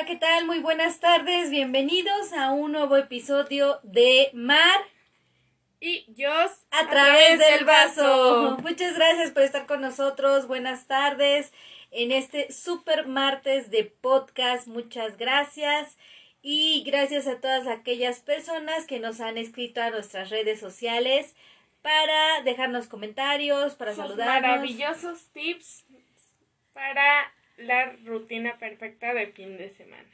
Hola, ¿qué tal? Muy buenas tardes. Bienvenidos a un nuevo episodio de Mar y Dios a, través, del vaso. Muchas gracias por estar con nosotros. Buenas tardes en este super martes de podcast. Muchas gracias. Y gracias a todas aquellas personas que nos han escrito a nuestras redes sociales para dejarnos comentarios, para Sus saludarnos. maravillosos tips para la rutina perfecta de fin de semana.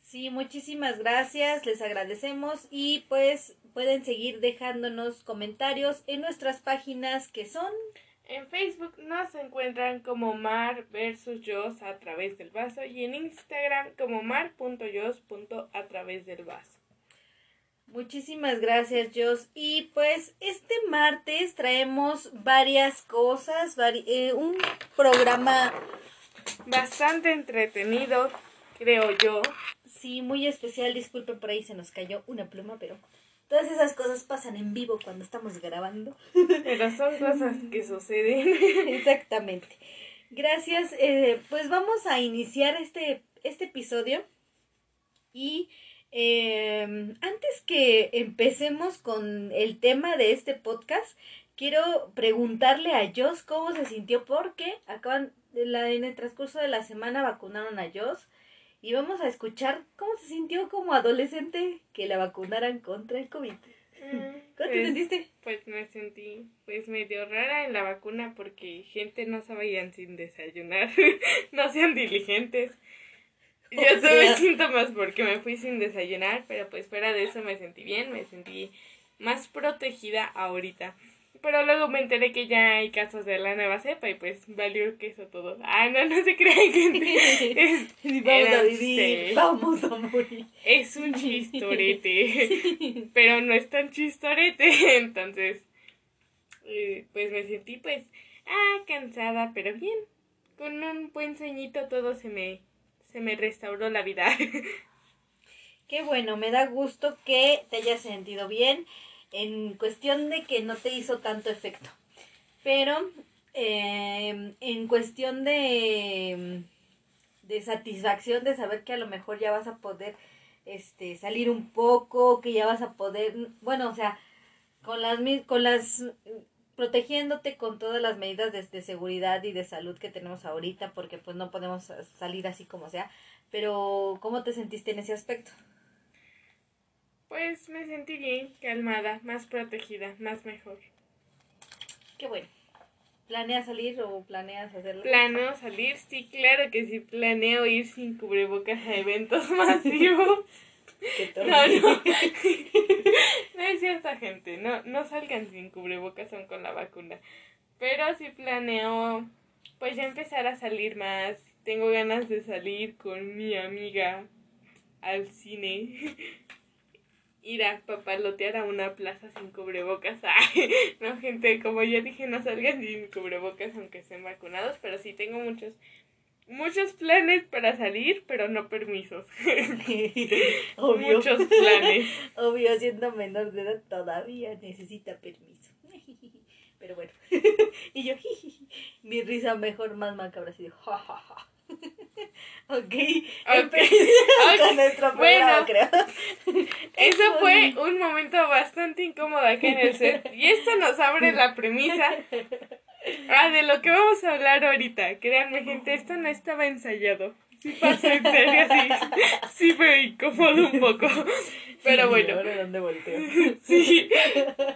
Sí, muchísimas gracias, les agradecemos y pues pueden seguir dejándonos comentarios en nuestras páginas que son En Facebook nos encuentran como Mar versus Yos a través del vaso y en Instagram como mar.yos.a través del vaso. Muchísimas gracias, Jos. Y pues este martes traemos varias cosas, vari- eh, un programa, Bastante entretenido, creo yo. sí, muy especial. Disculpen, por ahí se nos cayó una pluma, pero todas esas cosas pasan en vivo cuando estamos grabando. Pero son cosas que suceden. Exactamente. Gracias. eh, pues vamos a iniciar este, este episodio. Y eh, antes que empecemos con el tema de este podcast, quiero preguntarle a Jos cómo se sintió porque acaban la, en el transcurso de la semana vacunaron a Jos y vamos a escuchar cómo se sintió como adolescente que la vacunaran contra el COVID. ¿Cómo te Pues- sentiste? Pues me sentí pues medio rara en la vacuna porque gente no se vayan sin desayunar, no sean diligentes. Yo O tuve sea- síntomas porque me fui sin desayunar, pero pues fuera de eso me sentí bien, me sentí más protegida ahorita. Pero luego me enteré que ya hay casos de la nueva cepa y pues valió queso todo. Ah, no, no se crean gente. Es, vamos a vivir, vamos a morir. es un chistorete. pero no es tan chistorete. Entonces, eh, pues me sentí pues, ah, cansada, pero bien. Con un buen sueñito todo se me, se me restauró la vida. Qué bueno, me da gusto que te hayas sentido bien en cuestión de que no te hizo tanto efecto. Pero eh, en cuestión de, de satisfacción de saber que a lo mejor ya vas a poder este salir un poco, que ya vas a poder, bueno, o sea, con las con las protegiéndote con todas las medidas de, de seguridad y de salud que tenemos ahorita, porque pues no podemos salir así como sea. Pero, ¿cómo te sentiste en ese aspecto? Pues me sentí bien, calmada, más protegida, más mejor. Qué bueno. ¿Planeas salir o planeas hacerlo? ¿Planeo salir? Sí, claro que sí, planeo ir sin cubrebocas a eventos masivos. No, no. No es cierta gente, no, no salgan sin cubrebocas aún con la vacuna. Pero sí planeo, pues ya empezar a salir más. Tengo ganas de salir con mi amiga al cine. Ir a papalotear a una plaza sin cubrebocas. Ay, no, gente, como ya dije, no salgan sin cubrebocas aunque estén vacunados. Pero sí tengo muchos, muchos planes para salir, pero no permisos. Obvio. Muchos planes. Obvio, siendo menor de edad todavía necesita permiso. Pero bueno. y yo, mi risa mejor más macabra así de ja, ja, ja. Ok, empecemos ok. con nuestro programa, Bueno. creo. Eso fue un momento bastante incómodo aquí en el set. Y esto nos abre la premisa ah, de lo que vamos a hablar ahorita. Créanme, gente, esto no estaba ensayado. Sí pasó en serio, sí. Sí me incómodo un poco. Pero Sí, bueno. ahora dónde volteo. Sí.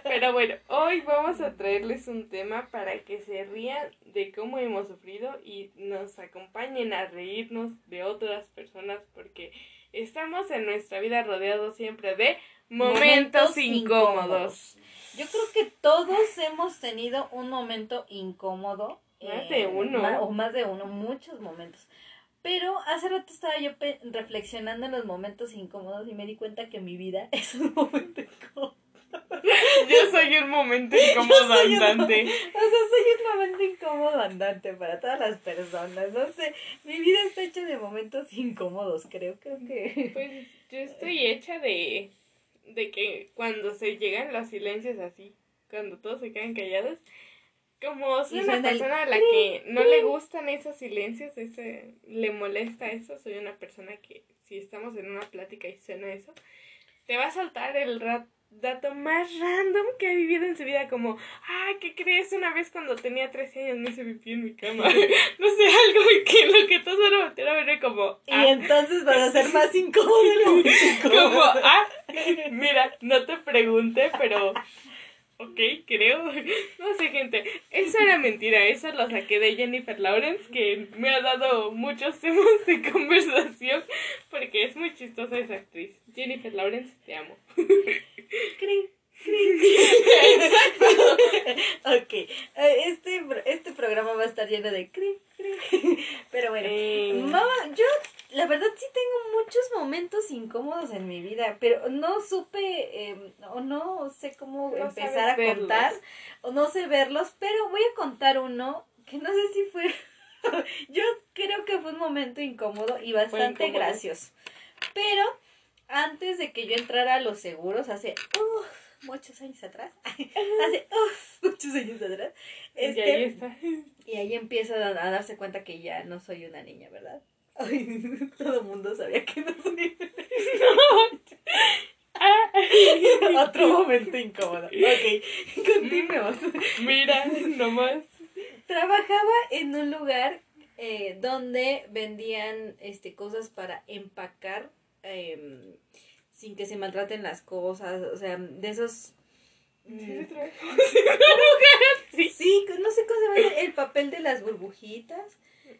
Pero bueno, hoy vamos a traerles un tema para que se rían de cómo hemos sufrido y nos acompañen a reírnos de otras personas porque estamos en nuestra vida rodeados siempre de momentos, Momentos incómodos. Yo creo que todos hemos tenido un momento incómodo. Más eh, de uno. o más de uno, muchos momentos. Pero hace rato estaba yo reflexionando en los momentos incómodos y me di cuenta que mi vida es un momento incómodo. Yo soy un momento incómodo un- andante. O sea, soy un momento incómodo andante para todas las personas. No sé, mi vida está hecha de momentos incómodos, creo. Creo que. Pues yo estoy hecha de, de que cuando se llegan los silencios así, cuando todos se quedan callados, como soy una persona a la que no le gustan esos silencios, ese, le molesta eso, soy una persona que si estamos en una plática y suena eso, te va a saltar el dato más random que ha vivido en su vida, como, ah, ¿qué crees? Una vez cuando tenía 13 años me hice pipí en mi cama. no sé, algo que lo que todos van a meter a ver como... Y ah". entonces vas a ser más incómodo. como, ah, mira, no te pregunté, pero Ok, creo. No sé, gente. Eso era mentira. Eso lo saqué de Jennifer Lawrence, que me ha dado muchos temas de conversación porque es muy chistosa esa actriz. Jennifer Lawrence, te amo. Cri, Exacto. ok. Eh, este, este programa va a estar lleno de cri, cri. Pero bueno. Eh. Mamá, yo la verdad sí tengo muchos momentos incómodos en mi vida, pero no supe em, o no sé cómo empezar a contar o no sé verlos, pero voy a contar uno que no sé si fue yo creo que fue un momento incómodo y bastante gracioso. Pero antes de que yo entrara a los seguros hace muchos años atrás, hace muchos años atrás, este, y ahí este, está. Y ahí empieza a darse cuenta que ya no soy una niña, ¿verdad? Ay, todo el mundo sabía que no soy. Otro momento incómodo. Ok, continuemos. Mira, nomás. Trabajaba en un lugar eh, donde vendían este cosas para empacar em, sin que se maltraten las cosas. O sea, de esos. Mm, sí, sí, no sé cómo se llama el papel de las burbujitas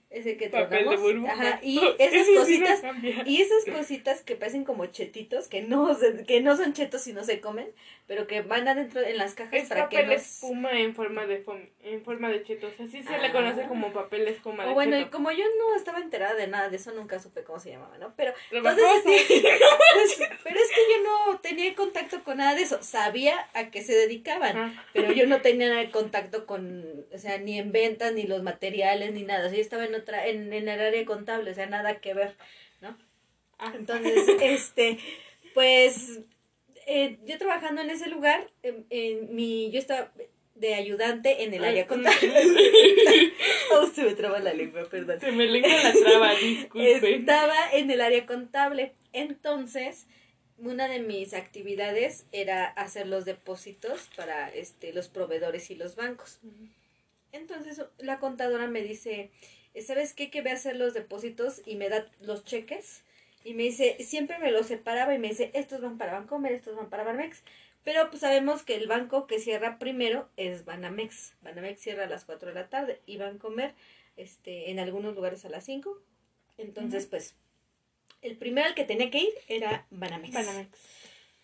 ese que tratamos. Ajá, y esas cositas y esas cositas que parecen como chetitos, que no que no son chetos y no se comen, pero que van adentro en las cajas es para papel que no espuma en forma de en forma de chetos, así se le conoce como papel espuma de bueno, y como yo no estaba enterada de nada de eso, nunca supe cómo se llamaba, ¿no? Pero entonces pues, pero es que yo no tenía contacto con nada de eso, sabía a qué se dedicaban, pero yo no tenía contacto con, o sea, ni en ventas, ni los materiales, ni nada, o sea, yo estaba en otra en, en el área contable, o sea, nada que ver, ¿no? Ah. Entonces, este, pues eh, yo trabajando en ese lugar, en, mi, yo estaba de ayudante en el área contable. oh, se me traba la lengua, perdón. Se me lengua la traba, disculpe. Estaba en el área contable. Entonces, una de mis actividades era hacer los depósitos para este, los proveedores y los bancos. Entonces, la contadora me dice, ¿sabes qué? Que voy a hacer los depósitos y me da los cheques y me dice, siempre me lo separaba y me dice, estos van para Bancomer, estos van para Banamex. Pero pues sabemos que el banco que cierra primero es Banamex. Banamex cierra a las 4 de la tarde y Bancomer este, en algunos lugares a las 5. Entonces, pues, el primero al que tenía que ir era Banamex. Banamex.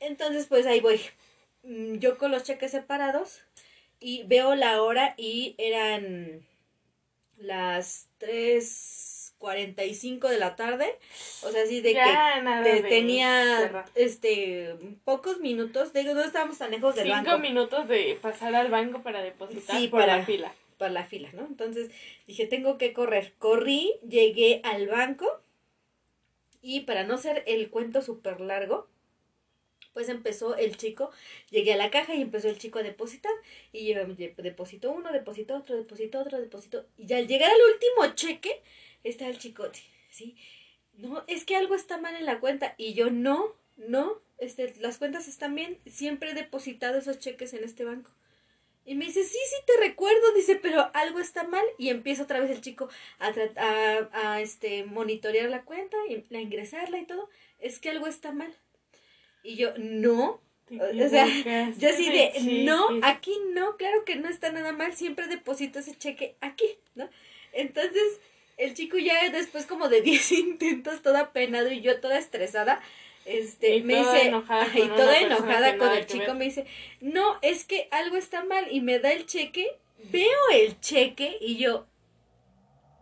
Entonces, pues ahí voy. Mm, yo con los cheques separados y veo la hora y eran las 3 45 de la tarde. O sea, así de que tenía este pocos minutos. De no estábamos tan lejos del banco. Cinco minutos de pasar al banco para depositar sí, por para, la fila. Para la fila, ¿no? Entonces dije, tengo que correr. Corrí, llegué al banco. Y para no ser el cuento súper largo, pues empezó el chico, llegué a la caja y empezó el chico a depositar. Y depositó uno, depositó otro, depositó otro, depositó. Y al llegar al último cheque, está el chicote, ¿sí? No, es que algo está mal en la cuenta. Y yo, no, no, este, las cuentas están bien, siempre he depositado esos cheques en este banco. Y me dice, sí, sí, te recuerdo, dice, pero algo está mal. Y empieza otra vez el chico a, a, a este, monitorear la cuenta, y a ingresarla y todo. Es que algo está mal. Y yo, no. O sea, yo así de, no, aquí no, claro que no está nada mal, siempre deposito ese cheque aquí, ¿no? Entonces, el chico ya después como de 10 intentos, toda penado y yo toda estresada, este, me dice, enojada y toda enojada con el chico, me dice, no, es que algo está mal y me da el cheque, veo el cheque y yo...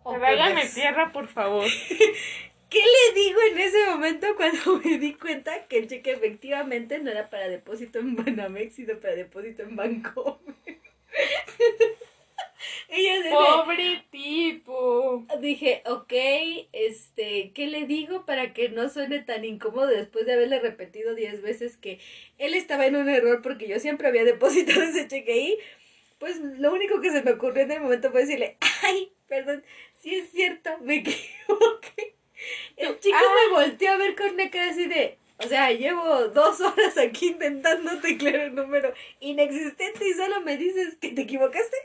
Tráigame tierra, por favor. ¿Qué le digo en ese momento cuando me di cuenta que el cheque efectivamente no era para depósito en Banamex, sino para depósito en Banco? Pobre tipo. Dije, ok, este, ¿qué le digo para que no suene tan incómodo después de haberle repetido diez veces que él estaba en un error porque yo siempre había depositado ese cheque ahí? Pues lo único que se me ocurrió en el momento fue decirle, ay, perdón, sí es cierto, me equivoqué. El chico me volteó a ver con una cara así de. O sea, llevo dos horas aquí intentando teclear un número inexistente y solo me dices que te equivocaste.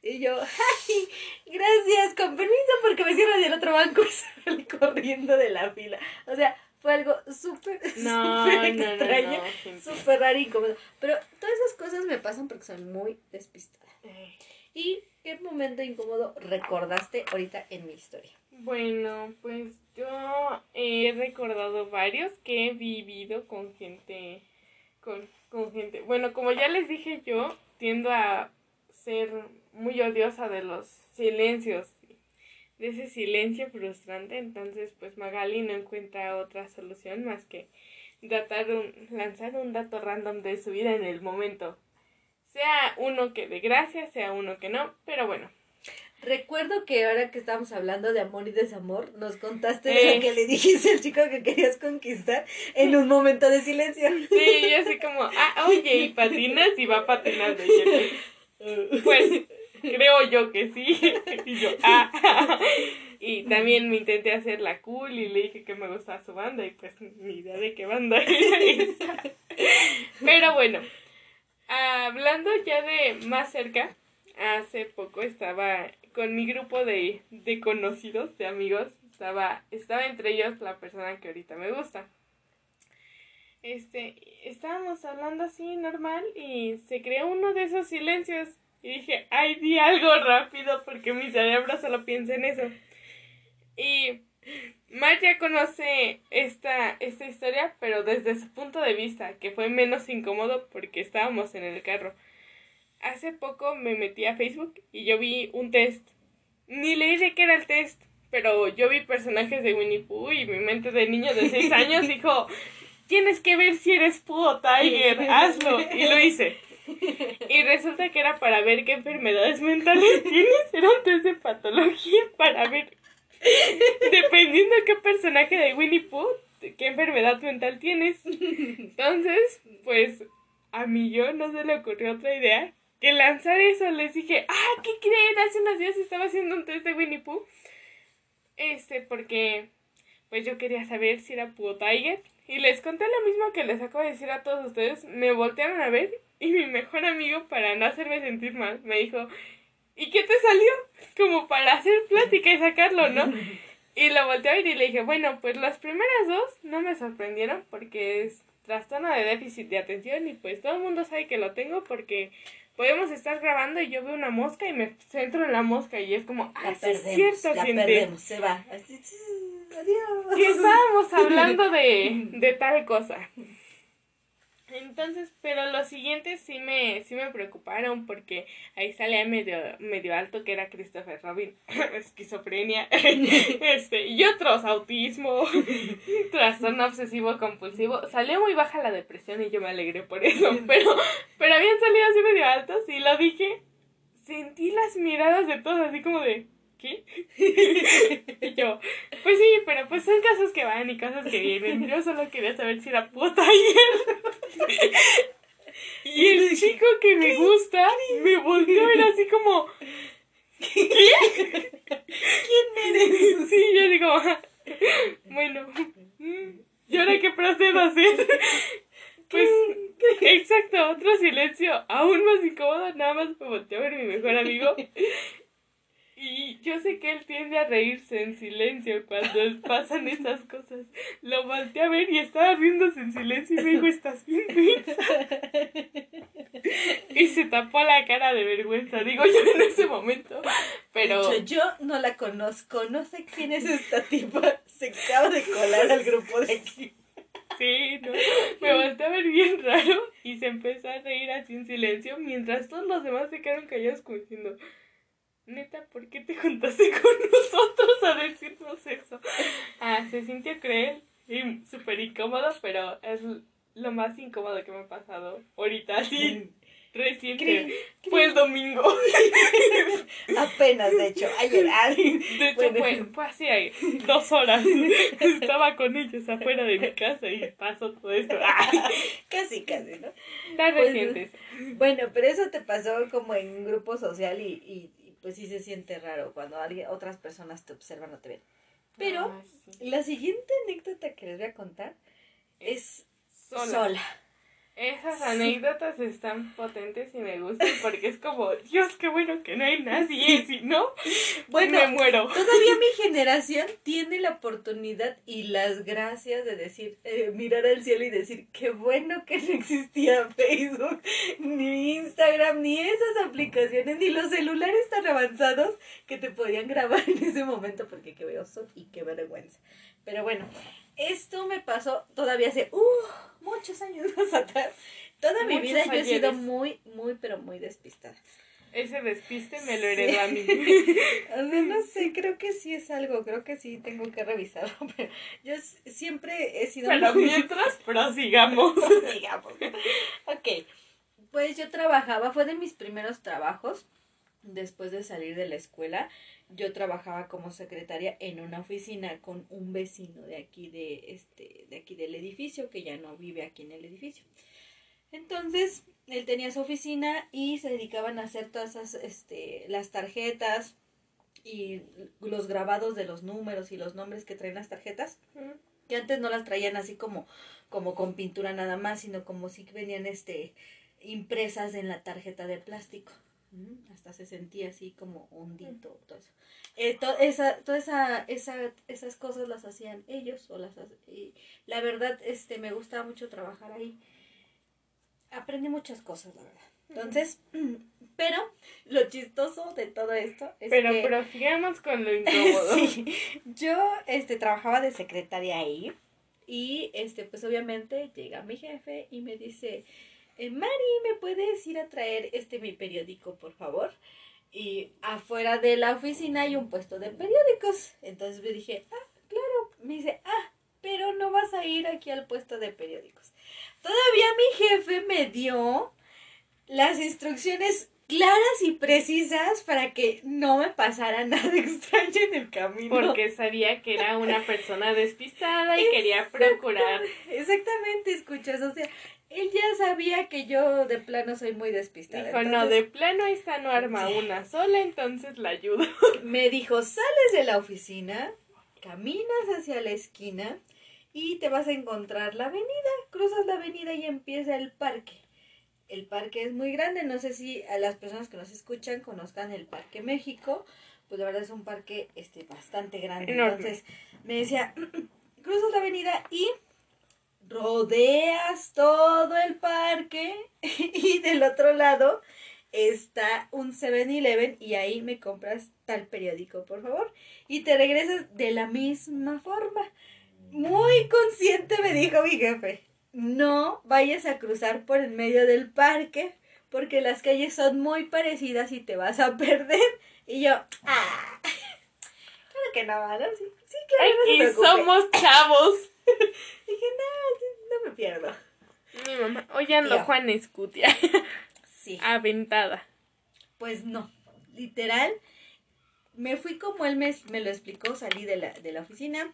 Y yo, ay, gracias, con permiso porque me cierran del otro banco y salí corriendo de la fila. O sea, fue algo súper, No, súper no, extraño, no, súper raro y incómodo. Pero todas esas cosas me pasan porque soy muy despistada. ¿Y qué momento incómodo recordaste ahorita en mi historia? Bueno, pues yo he recordado varios que he vivido con gente, con, con gente. Bueno, como ya les dije yo, tiendo a ser muy odiosa de los silencios, de ese silencio frustrante. Entonces, pues Magali no encuentra otra solución más que datar un, lanzar un dato random de su vida en el momento. Sea uno que de gracia, sea uno que no, pero bueno. Recuerdo que ahora que estábamos hablando de amor y desamor, nos contaste de Eh. lo que le dijiste al chico que querías conquistar en un momento de silencio. Sí, yo así como, ah, oye, ¿y patinas? Y va patinando. Y pues, creo yo que sí. Y yo, ah. Y también me intenté hacer la cool y le dije que me gustaba su banda y pues ni idea de qué banda era esa. Pero bueno, hablando ya de más cerca, hace poco estaba con mi grupo de, de conocidos, de amigos, estaba, estaba entre ellos la persona que ahorita me gusta. Este, estábamos hablando así normal y se creó uno de esos silencios y dije, ay, di algo rápido porque mi cerebro solo piensa en eso. Y Mar ya conoce esta, esta historia, pero desde su punto de vista, que fue menos incómodo porque estábamos en el carro. Hace poco me metí a Facebook y yo vi un test. Ni leí de qué era el test, pero yo vi personajes de Winnie Pooh y mi mente de niño de 6 años dijo, tienes que ver si eres Pooh o Tiger, hazlo. Y lo hice. Y resulta que era para ver qué enfermedades mentales tienes. Era un test de patología para ver, dependiendo qué personaje de Winnie Pooh, qué enfermedad mental tienes. Entonces, pues a mí yo no se le ocurrió otra idea que lanzar eso. Les dije, ah, ¿qué creen? Hace unos días estaba haciendo un test de Winnie Pooh. Este, porque pues yo quería saber si era Pooh Tiger. Y les conté lo mismo que les acabo de decir a todos ustedes. Me voltearon a ver y mi mejor amigo, para no hacerme sentir mal, me dijo, ¿y qué te salió? Como para hacer plática y sacarlo, ¿no? Y lo volteé a ver y le dije, bueno, pues las primeras dos no me sorprendieron porque es trastorno de déficit de atención y pues todo el mundo sabe que lo tengo porque podemos estar grabando y yo veo una mosca y me centro en la mosca y es como, ah, La sí es perdemos, cierto, la gente. perdemos, se va. Así, adiós. Y estábamos hablando de, de tal cosa. Entonces, pero los siguientes sí me, sí me preocuparon porque ahí salía medio, medio alto que era Christopher Robin, esquizofrenia, este, y otros, autismo, trastorno obsesivo compulsivo. Salió muy baja la depresión y yo me alegré por eso, pero, pero habían salido así medio altos y lo dije, sentí las miradas de todos así como de, ¿qué? y yo, pues sí, pero pues son casos que van y cosas que vienen. Yo solo quería saber si era puta ayer. y el chico que me gusta me volvió a ver así como, ¿Quién eres? sí, yo digo, "Ah, bueno, ¿y ahora qué procedo a hacer? Pues, exacto, otro silencio, aún más incómodo, nada más me volteó a ver mi mejor amigo. Y yo sé que él tiende a reírse en silencio cuando pasan esas cosas. Lo volteé a ver y estaba riéndose en silencio y me dijo, ¿estás bien mensa?". Y se tapó la cara de vergüenza, digo yo en ese momento. Pero... Hecho, yo no la conozco, no sé quién es esta tipa. Se acaba de colar al grupo de aquí. Sí, no. Me volteé a ver bien raro y se empezó a reír así en silencio mientras todos los demás se quedaron callados como diciendo, neta, ¿por qué te juntaste con nosotros a decirnos eso? Ah, se sintió cruel y súper incómodo, pero es lo más incómodo que me ha pasado ahorita, así reciente. Fue el domingo. Apenas, de hecho, ayer. De hecho, Bueno. fue, fue así ahí, dos horas. Estaba con ellos afuera de mi casa y pasó todo esto. Ah, Casi, casi, ¿no? Está Pues, reciente eso. Bueno, pero eso te pasó como en un grupo social y, y, pues sí se siente raro cuando alguien, otras personas te observan o te ven. Pero Ah, sí. la siguiente anécdota que les voy a contar es Sola. sola. Esas anécdotas están potentes y me gustan porque es como, Dios, qué bueno que no hay nadie, si no, Bueno, me muero. Todavía mi generación tiene la oportunidad y las gracias de decir, eh, mirar al cielo y decir, qué bueno que no existía Facebook, ni Instagram, ni esas aplicaciones, ni los celulares tan avanzados que te podían grabar en ese momento, porque qué oso y qué vergüenza. Pero bueno, esto me pasó todavía hace uh, muchos años más atrás. Toda mi vida yo he sido muy, muy, pero muy despistada. Ese despiste me lo Sí. heredó a mí. O sea, no sé, creo que sí es algo, creo que sí tengo que revisarlo, pero yo siempre he sido Pero muy- mientras, prosigamos. digamos. Ok, pues yo trabajaba, fue de mis primeros trabajos después de salir de la escuela. Yo trabajaba como secretaria en una oficina con un vecino de aquí de este de aquí del edificio que ya no vive aquí en el edificio. Entonces, él tenía su oficina y se dedicaban a hacer todas esas este las tarjetas y los grabados de los números y los nombres que traen las tarjetas que antes no las traían así como como con pintura nada más sino como si venían este impresas en la tarjeta de plástico hasta se sentía así como hondito todo eso. Eh, to- esa toda esa, esa esas cosas las hacían ellos o las y la verdad este me gustaba mucho trabajar ahí. Aprendí muchas cosas la verdad. Entonces pero lo chistoso de todo esto es Pero que prosigamos con lo incómodo. Sí, yo este trabajaba de secretaria ahí y este pues obviamente llega mi jefe y me dice, eh, Mari, ¿me puedes ir a traer este mi periódico, por favor? Y afuera de la oficina hay un puesto de periódicos. Entonces me dije, ah, claro. Me dice, ah, pero no vas a ir aquí al puesto de periódicos. Todavía mi jefe me dio las instrucciones claras y precisas para que no me pasara nada extraño en el camino. Porque sabía que era una persona despistada y quería procurar. Exactamente, escuchas, o sea, él ya sabía que yo de plano soy muy despistada. Dijo, no, de plano esta no arma una sola, entonces la ayudo. Me dijo, sales de la oficina, caminas hacia la esquina y te vas a encontrar la avenida. Cruzas la avenida y empieza el parque. El parque es muy grande, no sé si a las personas que nos escuchan conozcan el Parque México, pues la verdad es un parque este bastante grande. Enorme. Entonces me decía, cruzas la avenida y rodeas todo el parque y del otro lado está un 7-Eleven y ahí me compras tal periódico, por favor. Y te regresas de la misma forma. Muy consciente me dijo mi jefe, no vayas a cruzar por el medio del parque porque las calles son muy parecidas y te vas a perder. Y yo, ah, claro que no, ¿no? Sí, sí claro, no se Aquí preocupe". somos chavos. Dije, no, no me pierdo. Mi mamá, hoy ando. Juan Escutia. Sí. Aventada. Pues no, literal, me fui como él me, me lo explicó, salí de la, de la oficina,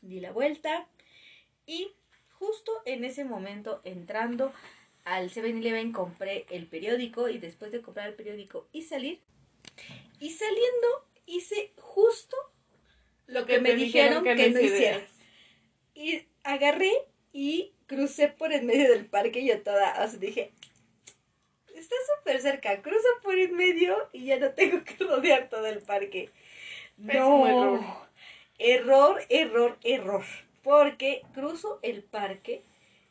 di la vuelta y justo en ese momento entrando al 7-Eleven compré el periódico y después de comprar el periódico y salir, y saliendo hice justo lo que, me dijeron que, no hiciera. hicieras. Y agarré y crucé por el medio del parque y yo toda, o sea, dije, está súper cerca, cruzo por el medio y ya no tengo que rodear todo el parque. No, error. error, error, error. Porque cruzo el parque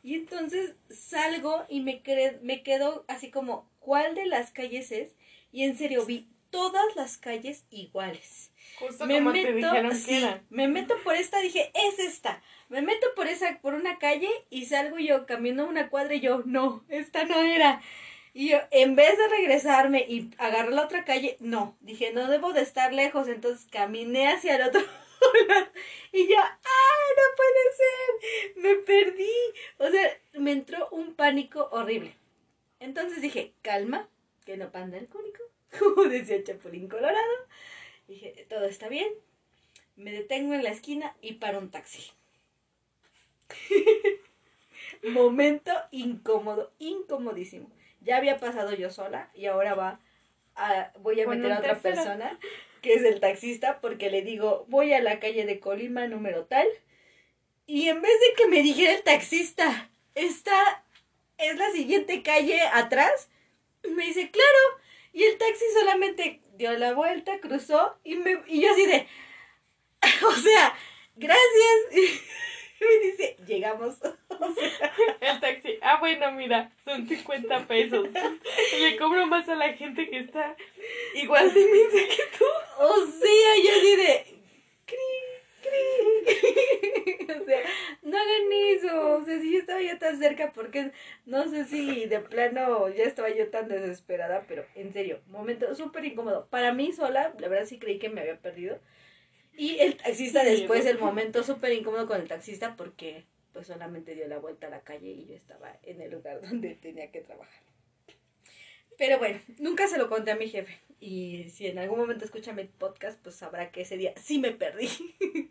y entonces salgo y me, cre- me quedo así como, ¿cuál de las calles es? Y en serio vi todas las calles iguales Justo me como te dijeron sí, que era. me meto por esta, dije, es esta. Me meto por esa, por una calle y salgo yo caminando una cuadra y yo, no, esta no era. Y yo, en vez de regresarme y agarrar la otra calle, no, dije, no debo de estar lejos, entonces caminé hacia el otro lado. Y yo, ¡ah, no puede ser! Me perdí. O sea, me entró un pánico horrible. Entonces dije, calma, que no panda el cúnico, como decía Chapulín Colorado. Dije, todo está bien. Me detengo en la esquina y paro un taxi. Momento incómodo, incomodísimo. Ya había pasado yo sola y ahora va a, voy a Con meter a otra tercero. persona. que es el taxista, porque le digo, voy a la calle de Colima número tal. Y en vez de que me dijera el taxista, esta es la siguiente calle atrás, me dice, claro. Y el taxi solamente dio la vuelta, cruzó y, me, y yo así de, o sea, gracias. Llegamos. El taxi, ah, bueno, mira, son 50 pesos. Le cobro más a la gente que está igual de inmensa que tú. O sea, yo así de, cri, cri. O sea, no hagan eso. O sea, si yo estaba ya tan cerca, porque no sé si de plano ya estaba yo tan desesperada, pero en serio, momento súper incómodo. Para mí sola, la verdad sí creí que me había perdido. Y el taxista después, el momento súper incómodo con el taxista porque pues solamente dio la vuelta a la calle y yo estaba en el lugar donde tenía que trabajar. Pero bueno, nunca se lo conté a mi jefe. Y si en algún momento escucha mi podcast, pues sabrá que ese día sí me perdí.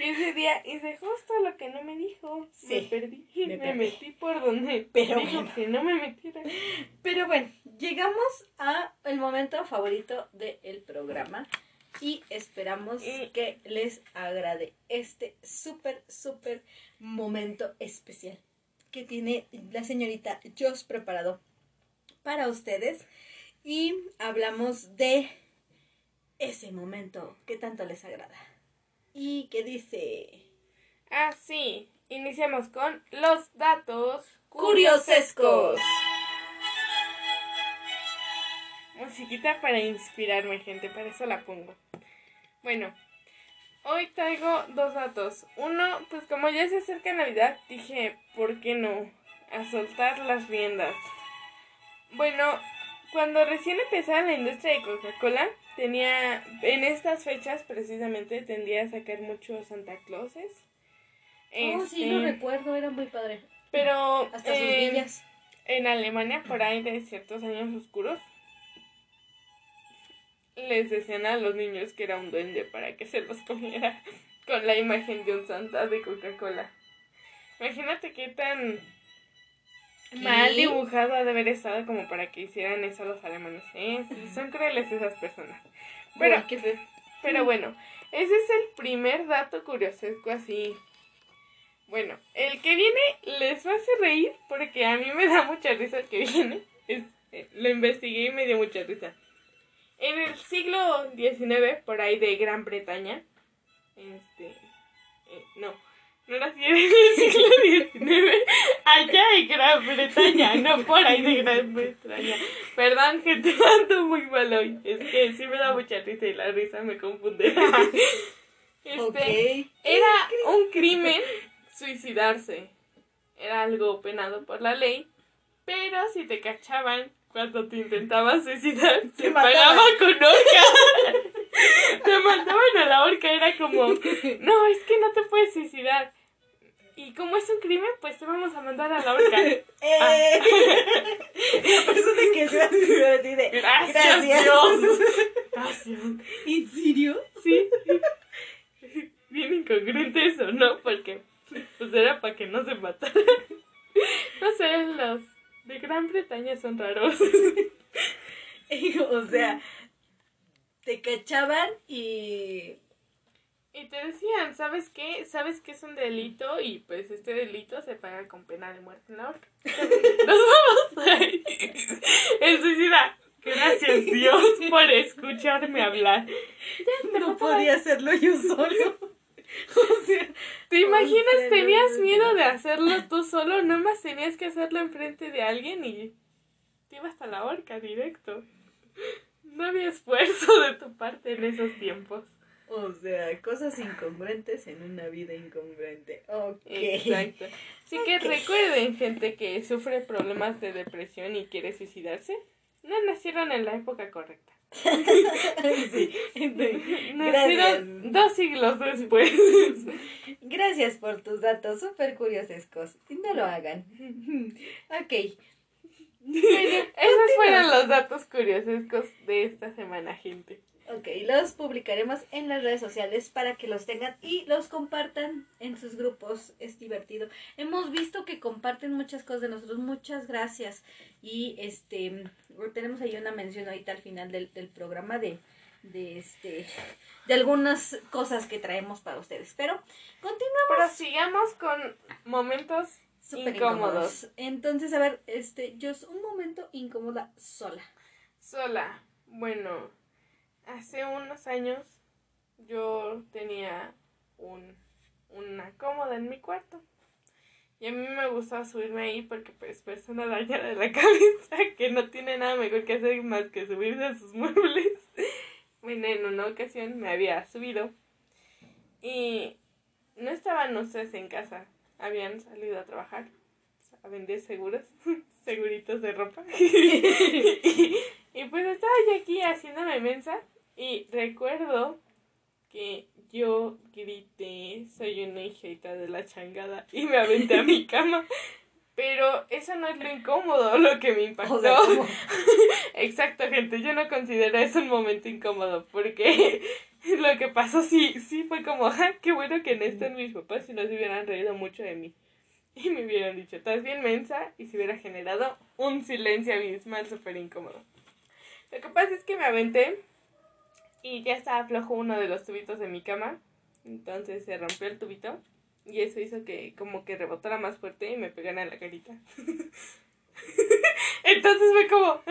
Y ese día hice justo lo que no me dijo. Me Sí, perdí. me Me, perdí. metí por donde Pero dijo bueno. que no me metiera. Pero bueno, llegamos a el momento favorito del programa y esperamos que les agrade este súper, súper momento especial que tiene la señorita Joss preparado para ustedes y hablamos de ese momento que tanto les agrada y que dice Ah, sí. Iniciamos con los datos curiosescos. Musiquita para inspirarme, gente, para eso la pongo. Bueno, hoy traigo dos datos. Uno, pues como ya se acerca Navidad, dije, ¿por qué no? A soltar las riendas. Bueno, cuando recién empezaba la industria de Coca-Cola, tenía, en estas fechas precisamente, tendía a sacar muchos Santa Clauses. Oh, sí, Este, lo recuerdo, era muy padre. Pero Hasta sus villas. en Alemania, por ahí de ciertos años oscuros, les decían a los niños que era un duende para que se los comiera con la imagen de un santa de Coca-Cola. Imagínate qué tan mal dibujado ha de haber estado como para que hicieran eso los alemanes. ¿eh? Sí, son crueles esas personas. Pero, Uy, qué feo. pero bueno, ese es el primer dato curiosesco así. Bueno, el que viene les va a hacer reír porque a mí me da mucha risa el que viene. Es- eh, lo investigué y me dio mucha risa. En el siglo XIX, por ahí de Gran Bretaña, este, eh, no, no era así, en el siglo XIX, allá en Gran Bretaña, no por ahí de Gran Bretaña. Perdón, gente, ando muy mal hoy. Es que sí me da mucha risa y la risa me confunde. Este, era un crimen suicidarse. Era algo penado por la ley. Pero si te cachaban cuando te intentabas suicidar, Te pagaban con horca. te mandaban a la horca. Era como, no, es que no te puedes suicidar. Y como es un crimen, pues te vamos a mandar a la horca. Eh, La persona que se hace así de Gracias, Gracias. Dios. Gracias. ¿En serio? Sí. Bien incongruente eso, ¿no? Porque pues era para que no se mataran. No sé, los de Gran Bretaña son raros. O sea, te cachaban y Y te decían, ¿sabes qué? ¿Sabes qué es un delito? Y pues este delito se paga con pena de muerte en la horca. Nos vamos. El suicida. Gracias Dios por escucharme hablar. no podía hacerlo yo solo. O sea, ¿Te imaginas? Tenías miedo de hacerlo tú solo, nomás tenías que hacerlo enfrente de alguien y te ibas hasta la horca directo. No había esfuerzo de tu parte en esos tiempos. o sea, cosas incongruentes en una vida incongruente. Ok. Exacto. Así que Ok. recuerden, gente que sufre problemas de depresión y quiere suicidarse, no nacieron en la época correcta. Sí. Gracias. dos siglos después. Gracias por tus datos súper curiosescos. Y no lo hagan. Ok. Bueno, esos fueron los datos curiosescos de esta semana, gente. Ok, los publicaremos en las redes sociales para que los tengan y los compartan en sus grupos. Es divertido. Hemos visto que comparten muchas cosas de nosotros. Muchas gracias. Y este tenemos ahí una mención ahorita al final del, del programa de, de este de algunas cosas que traemos para ustedes. Pero continuamos. Pero sigamos con momentos Súper incómodos. Entonces, a ver, este, yo un momento incómoda sola. Sola. Bueno, hace unos años yo tenía un, una cómoda en mi cuarto. Y a mí me gustaba subirme ahí porque pues persona dañada de la cabeza que no tiene nada mejor que hacer más que subirse a sus muebles. Bueno, en una ocasión me había subido y no estaban ustedes en casa, habían salido a trabajar, a vender seguros, seguritos de ropa. y, y pues estaba yo aquí haciéndome mensa y recuerdo que yo grité, soy una hijita de la changada y me aventé a mi cama. Pero eso no es lo incómodo, lo que me impactó. O sea, Exacto, gente, yo no considero eso un momento incómodo porque lo que pasó sí, sí fue como, "Ja, qué bueno que no están mis papás si no se hubieran reído mucho de mí. Y me hubieran dicho, estás bien mensa y se hubiera generado un silencio abismal súper incómodo. Lo que pasa es que me aventé y ya estaba flojo uno de los tubitos de mi cama, entonces se rompió el tubito y eso hizo que como que rebotara más fuerte y me pegara en la carita. Entonces fue como,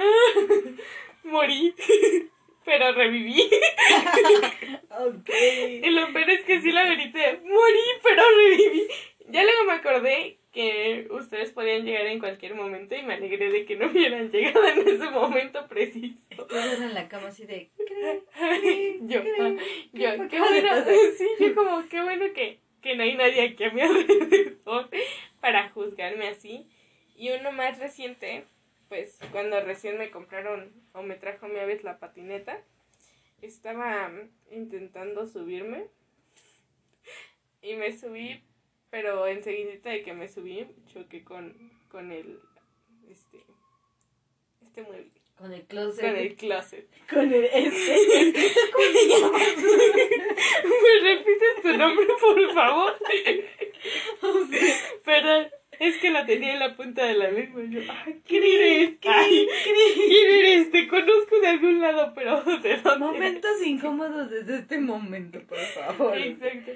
morí, pero reviví. Ok. Y lo peor es que sí la grité, morí, pero reviví. Ya luego me acordé que ustedes podían llegar en cualquier momento y me alegré de que no hubieran llegado en ese momento preciso. En la cama así de. "Cree, cree, Yo, cree". ah, ¿Qué- yo, por qué bueno, sí, yo como, qué bueno que, que no hay nadie aquí a mi alrededor para juzgarme así. Y uno más reciente, pues cuando recién me compraron o me trajo mi vez la patineta, estaba intentando subirme y me subí, pero enseguida de que me subí choqué con, con el, este, este mueble, Con el closet. con el closet. Con el este. ¿Cómo se llama? ¿Me repites tu nombre, por favor? Perdón, es que la tenía en la punta de la lengua. Yo, ay, ¿quién eres? Ay, ¿Quién eres? Te conozco de algún lado, pero ¿de dónde? Momentos incómodos desde este momento, por favor. Exacto.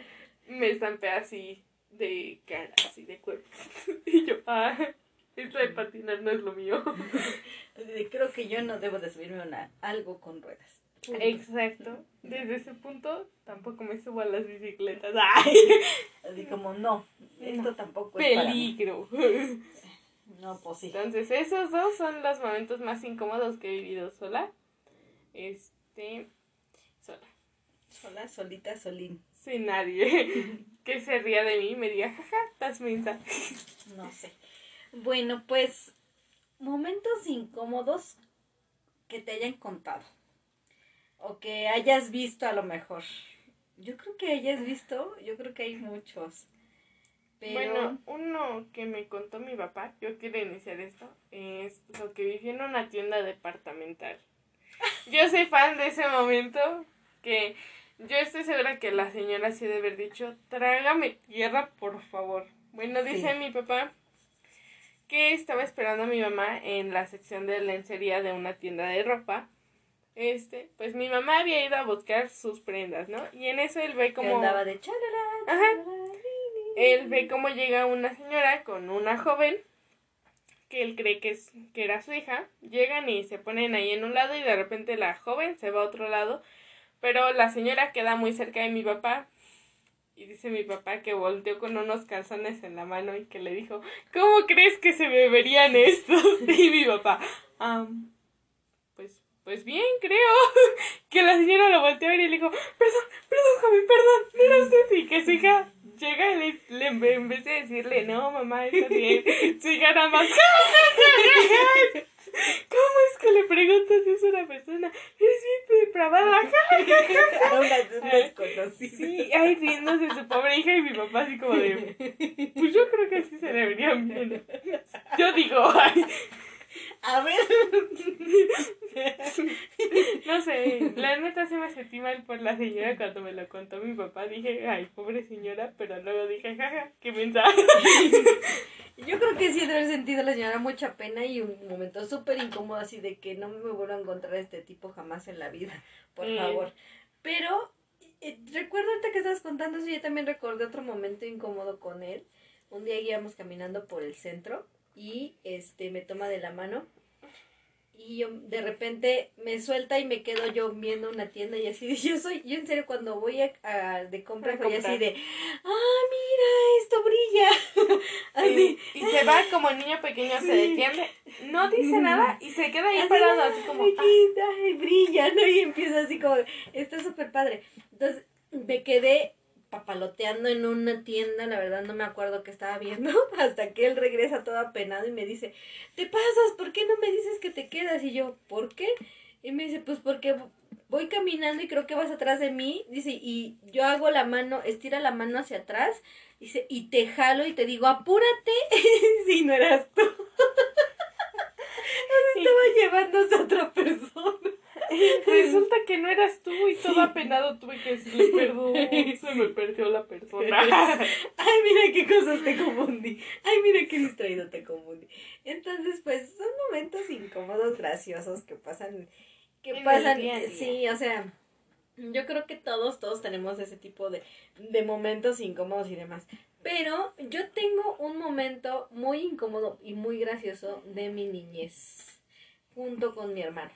Me estampé así de cara, así de cuerpo. Y yo, ah, esto de patinar no es lo mío. Creo que yo no debo de subirme a una, algo con ruedas. Punto. Exacto. Desde ese punto tampoco me subo a las bicicletas. ¡Ay! Así como, no, esto No. tampoco es para mí. Peligro. No, pues sí. Entonces, esos dos son los momentos más incómodos que he vivido sola. Este. Sola. Sola, solita, solín. Sin nadie que se ría de mí y me diga, jaja, estás mensa. No sé. Bueno, pues, momentos incómodos que te hayan contado. O que hayas visto a lo mejor. Yo creo que hayas visto, yo creo que hay muchos. Pero Bueno, uno que me contó mi papá, yo quiero iniciar esto, es lo que viví en una tienda departamental. Yo soy fan de ese momento que yo estoy segura que la señora sí debe haber dicho, trágame tierra, por favor. Bueno, dice mi papá que estaba esperando a mi mamá en la sección de lencería de una tienda de ropa. Este, pues mi mamá había ido a buscar sus prendas, ¿no? Y en eso él ve como... andaba de chalala, Ajá. Él ve cómo llega una señora con una joven que él cree que, es, que era su hija. Llegan y se ponen ahí en un lado y de repente la joven se va a otro lado. Pero la señora queda muy cerca de mi papá. Y dice mi papá que volteó con unos calzones en la mano y que le dijo, ¿cómo crees que se me verían estos? Y mi papá, "Am, pues, pues bien, creo. Que la señora lo volteó a ver y le dijo, perdón, perdón, joven, perdón, mira usted. Y que su hija llega y le, le- en vez- en vez de decirle, no, mamá, está bien, su hija nada más, ¿cómo es que le preguntas si es una persona? Es bien depravada, A una un desconocido. Sí, ahí riéndose su pobre hija y mi papá así como de, pues yo creo que sí se bien. Yo digo, ay, A ver. no sé, la neta se me sentí mal por la señora cuando me lo contó mi papá. Dije, ay, pobre señora, pero luego dije, jaja, qué mensaje. Yo creo que sí debe haber sentido la señora mucha pena y un momento súper incómodo así de que no me vuelvo a encontrar a este tipo jamás en la vida, por Mm. favor. Pero eh, recuerdo ahorita que estabas contando eso, yo también recordé otro momento incómodo con él. Un día íbamos caminando por el centro y este me toma de la mano y yo de repente me suelta y me quedo yo viendo una tienda y así yo soy yo en serio cuando voy a, a- de compras A soy así de ah mira esto brilla así Y, y se va como niño pequeño, se detiene, no dice nada y se queda ahí Así, parado, así como. ah, brilla, ¿no? Y empieza así como, está súper padre. Entonces, me quedé papaloteando en una tienda, la verdad no me acuerdo qué estaba viendo, hasta que él regresa todo apenado y me dice, te pasas, ¿por qué no me dices que te quedas? Y yo, ¿por qué? Y me dice, pues porque voy caminando y creo que vas atrás de mí, dice, y yo hago la mano, estira la mano hacia atrás, dice, y te jalo y te digo, apúrate, si no eras tú. Estaba llevándose a otra persona. Resulta que no eras tú y todo apenado tuve que decirle perdón, se me perdió la persona. Ay, mira qué cosas te confundí. Ay, mira qué distraído te confundí. Entonces, pues son momentos incómodos, graciosos que pasan. Que En pasan. día a día. Sí, o sea, yo creo que todos, todos tenemos ese tipo de, de momentos incómodos y demás. Pero yo tengo un momento muy incómodo y muy gracioso de mi niñez, junto con mi hermano.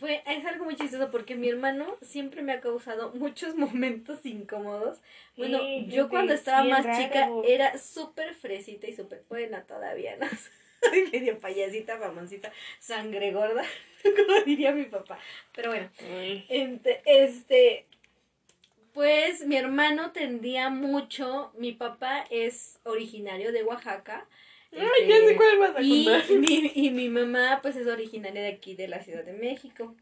Fue, es algo muy chistoso porque mi hermano siempre me ha causado muchos momentos incómodos. Bueno, Sí, yo cuando estaba más raro. chica era súper fresita y súper buena todavía, ¿no? Soy medio payasita, mamoncita, sangre gorda, como diría mi papá. Pero bueno, este, pues mi hermano tendía mucho, mi papá es originario de Oaxaca. Ay, este, ya sé cuál vas a y mi, y mi mamá pues es originaria de aquí, de la Ciudad de México.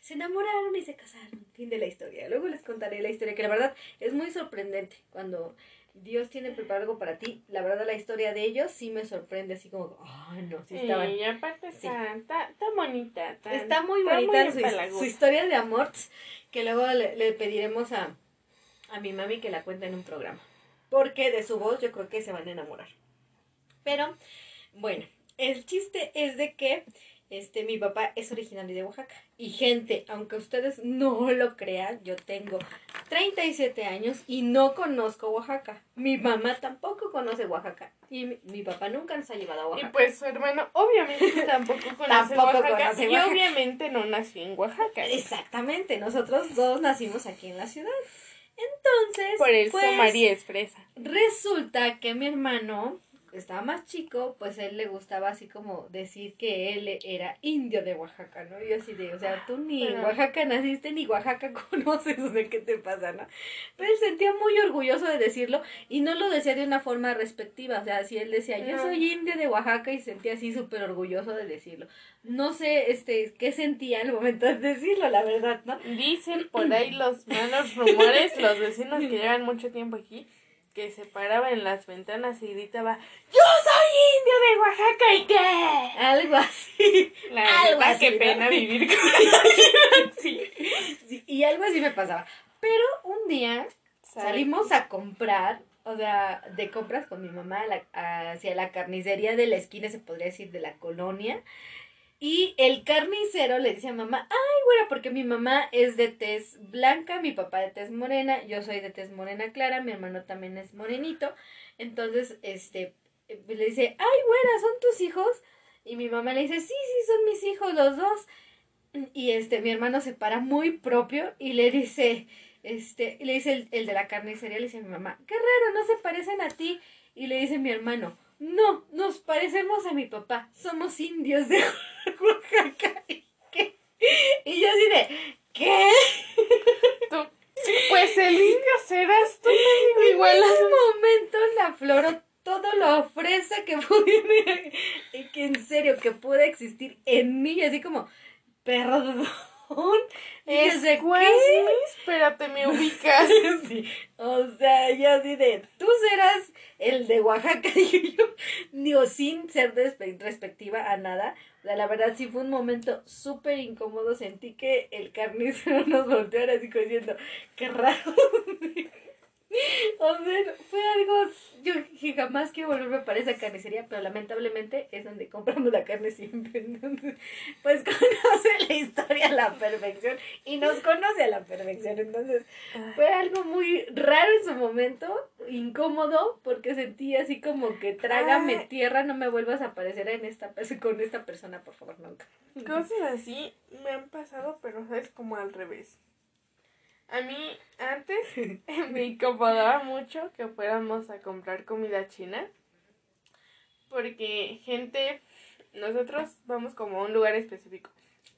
Se enamoraron y se casaron. Fin de la historia. Luego les contaré la historia, que la verdad es muy sorprendente. Cuando Dios tiene preparado algo para ti, la verdad la historia de ellos sí me sorprende, así como, ay no, sí estaban. Y aparte está, está, está bonita. Está, Está muy bonita su, su historia de amor, que luego le, le pediremos a, a mi mami que la cuente en un programa. Porque de su voz yo creo que se van a enamorar. Pero, bueno, el chiste es de que este mi papá es originario de Oaxaca. Y gente, aunque ustedes no lo crean, yo tengo 37 años y no conozco Oaxaca. Mi mamá tampoco conoce Oaxaca. Y mi, mi papá nunca nos ha llevado a Y Oaxaca. pues su hermano obviamente tampoco conoce Tampoco Oaxaca conoce y Oaxaca. obviamente no nació en Oaxaca. Exactamente, nosotros dos nacimos aquí en la ciudad. Entonces, Por eso pues, María es fresa. resulta que mi hermano estaba más chico, pues él le gustaba así como decir que él era indio de Oaxaca, ¿no? Y yo así de, o sea, tú ni en Ajá. Oaxaca naciste ni Oaxaca conoces, o sea, ¿qué te pasa, no? Pero él sentía muy orgulloso de decirlo y no lo decía de una forma respectiva, o sea, si él decía, yo soy indio de Oaxaca y se sentía así súper orgulloso de decirlo. No sé, este, qué sentía en el momento de decirlo, la verdad, ¿no? Dicen por ahí los malos rumores, los vecinos que llevan mucho tiempo aquí, que se paraba en las ventanas y gritaba, ¡Yo soy indio de Oaxaca y qué! Algo así. La Algo así, qué ¿no? pena vivir con así. Sí, y algo así me pasaba. Pero un día salimos a comprar, o sea, de compras con mi mamá a la- hacia la carnicería de la esquina, se podría decir, de la colonia. Y el carnicero le dice a mamá, ay, güera, porque mi mamá es de tez blanca, mi papá de tez morena, yo soy de tez morena clara, mi hermano también es morenito. Entonces, este, eh, le dice, ay, güera, ¿son tus hijos? Y mi mamá le dice, sí, sí, son mis hijos los dos. Y este, mi hermano se para muy propio y le dice, este, le dice el, el de la carnicería, le dice a mi mamá, qué raro, no se parecen a ti. Y le dice mi hermano, no, nos parecemos a mi papá, somos indios de Oaxaca. ¿Y qué? Y yo así de, ¿qué? Tú, Pues el indio serás tú, mendigo, En igual. ese momento la afloró todo lo fresa que pudiera, y que en serio, que puede existir en mí, así como, perdón. Es de, me, espérate, me ubicas. Sí, o sea, yo así de, tú serás el de Oaxaca, dije yo, digo, sin ser respectiva a nada. O sea, la verdad sí fue un momento súper incómodo, sentí que el carnicero nos volteó así diciendo, qué raro. O sea, fue algo. Yo jamás quiero volverme para esa carnicería, pero lamentablemente es donde compramos la carne siempre. Entonces, pues conoce la historia a la perfección y nos conoce a la perfección. Entonces, fue algo muy raro en su momento, incómodo, porque sentí así como que trágame Ah. tierra, no me vuelvas a aparecer en esta, con esta persona, por favor, nunca. Cosas así me han pasado, pero es como al revés. A mí antes me incomodaba mucho que fuéramos a comprar comida china. Porque gente, nosotros vamos como a un lugar específico.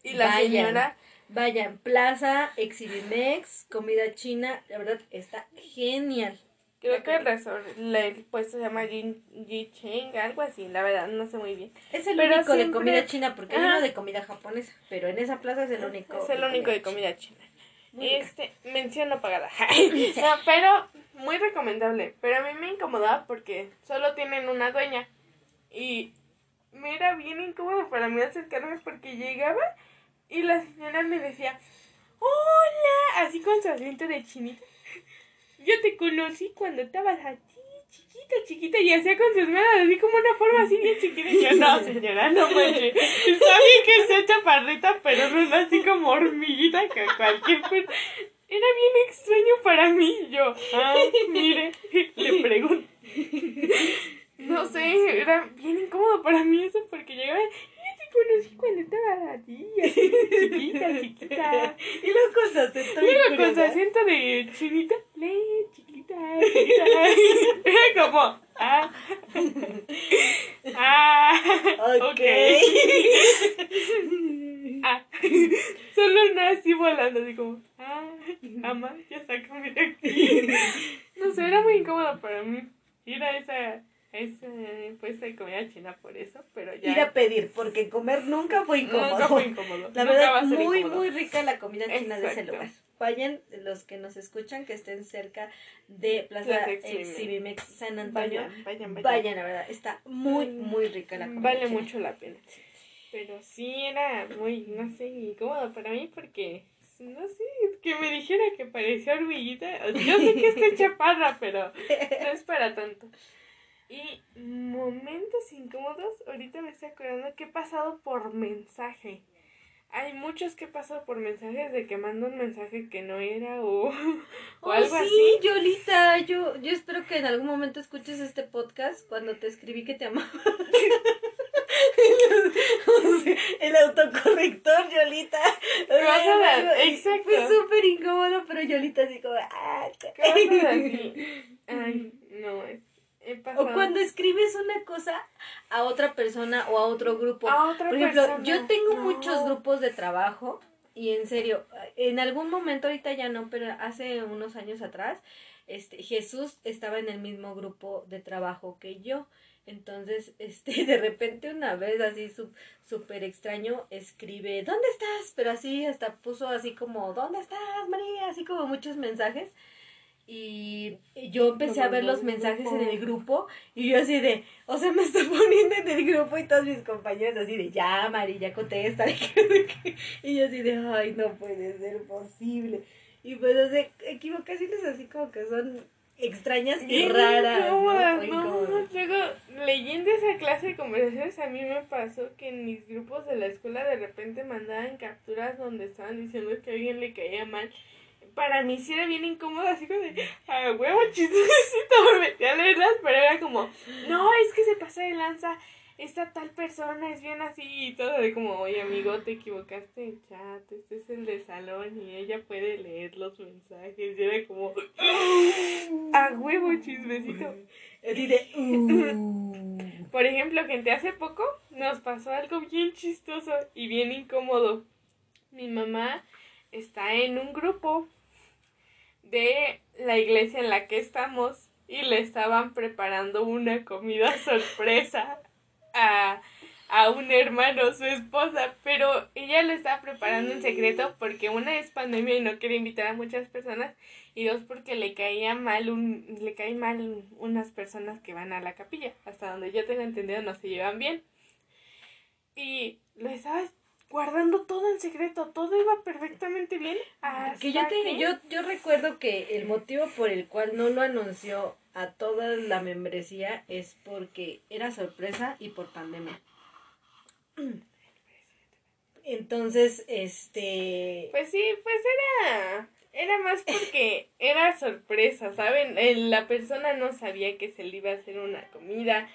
Y la Vayan. señora, Vayan, Plaza, Exhibimex, comida china, la verdad está genial. creo que el, resort, el puesto se llama Jin, Ji Cheng, algo así, la verdad, no sé muy bien. Es el Pero único de comida china porque hay uno de comida japonesa, pero en esa plaza es el único. Es el único de comida china. Este, mención no pagada. No, pero muy recomendable. Pero a mí me incomodaba porque solo tienen una dueña. Y me era bien incómodo para mí acercarme porque llegaba y la señora me decía, hola, así con su acento de chinita. Yo te conocí cuando estabas así, chiquita, chiquita, y hacía con sus manos así como una forma así bien chiquita. Y yo, no, señora, no manches. Está bien que sea chaparrita, pero no es así como hormiguita que cualquier Era bien extraño para mí. Yo, ah, mire, le pregunto. No sé, era bien incómodo para mí eso porque llegaba. Te conocí cuando estaba así, así, chiquita, chiquita. Y luego con su acento bien Luego con su curioso. acento de chinita, le, chiquita, chiquita. Era como, ah, ah, Ok. Ah, solo no así volando, así como, ah, mamá, ya sácame de aquí. No sé, era muy incómodo para mí ir a esa, a ese puesto de comida china por eso, pero ya. Ir a pedir, porque comer nunca fue incómodo. Nunca fue incómodo. La Nunca verdad, muy, incómodo. muy rica la comida china de ese Exacto. lugar. Vayan los que nos escuchan, que estén cerca de Plaza Plaza Exhibimex. San Antonio. Vayan, vayan, vayan. Vayan, la verdad, está muy, Mm, muy rica la comida Vale mucho la pena. Pero sí era muy, no sé, incómodo para mí porque, no sé, que me dijera que parecía hormiguita. O sea, Yo sé que estoy chaparra, pero no es para tanto. Y momentos incómodos, ahorita me estoy acordando que he pasado por mensaje. Hay muchos que he pasado por mensajes de que mando un mensaje que no era o, o Oh, algo sí, así. Yolita, yo, yo espero que en algún momento escuches este podcast cuando te escribí que te amaba. El autocorrector, Yolita. Así, exacto. Fue súper incómodo, pero Yolita así como... ah, Cosas así. Ay, no, es-. O cuando escribes una cosa a otra persona o a otro grupo. A otra Por ejemplo, persona. yo tengo No. muchos grupos de trabajo y en serio, en algún momento ahorita ya no, pero hace unos años atrás, este Jesús estaba en el mismo grupo de trabajo que yo. Entonces, este, de repente una vez así su- súper extraño escribe, ¿dónde estás? Pero así hasta puso así como, ¿dónde estás, María? Así como muchos mensajes. Y yo empecé a ver los mensajes en el grupo y yo así de, o sea, me está poniendo en el grupo y todos mis compañeros así de, ya, Mari, ya contesta. Y yo así de, ay, no puede ser posible. Y pues, o sea, equivocaciones así como que son extrañas y raras. ¿no? incómodas, ¿no? incómodas. Luego, leyendo esa clase de conversaciones, a mí me pasó que en mis grupos de la escuela de repente mandaban capturas donde estaban diciendo que a alguien le caía mal. Para mí sí era bien incómodo, así como de, a huevo chistosito, me metí a leerlas, pero era como, no, es que se pasa de lanza, esta tal persona es bien así y todo, de como, oye amigo, te equivocaste de chat, este es el de salón y ella puede leer los mensajes, y era como, a huevo chismecito. Así de, uh. Por ejemplo, gente, hace poco nos pasó algo bien chistoso y bien incómodo. Mi mamá está en un grupo de la iglesia en la que estamos y le estaban preparando una comida sorpresa a, a un hermano, su esposa, pero ella lo estaba preparando en secreto porque una es pandemia y no quería invitar a muchas personas y dos porque le caía mal un le cae mal unas personas que van a la capilla. Hasta donde yo tengo entendido no se llevan bien. Y lo estaba guardando todo en secreto, todo iba perfectamente bien. Que yo, te, yo, yo recuerdo que el motivo por el cual no lo anunció a toda la membresía es porque era sorpresa y por pandemia. Entonces, este... Pues sí, pues era... Era más porque era sorpresa, ¿saben? La persona no sabía que se le iba a hacer una comida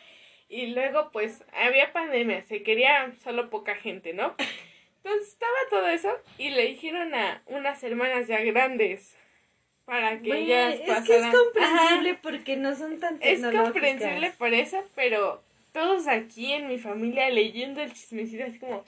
y luego pues había pandemia, se quería solo poca gente, ¿no? Entonces estaba todo eso y le dijeron a unas hermanas ya grandes para que ellas es pasaran. que es comprensible Ajá. porque no son tan Es comprensible por eso, pero todos aquí en mi familia leyendo el chismecito así como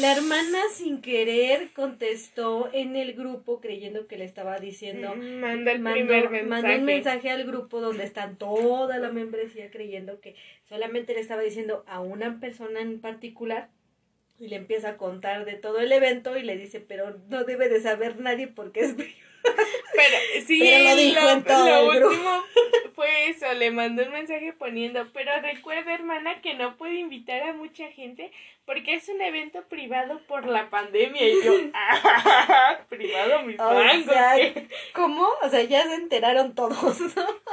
La hermana sin querer contestó en el grupo creyendo que le estaba diciendo... mm, manda el mandó, primer mensaje. mandó un mensaje al grupo donde están toda la membresía creyendo que solamente le estaba diciendo a una persona en particular y le empieza a contar de todo el evento y le dice, pero no debe de saber nadie porque es privado". Pero sí, Pero lo dijo en todo lo el grupo. último fue eso, le mandó un mensaje poniendo, pero recuerda hermana que no puede invitar a mucha gente porque es un evento privado por la pandemia y yo, ah, privado mis O mangos. sea. ¿Cómo? O sea, ya se enteraron todos.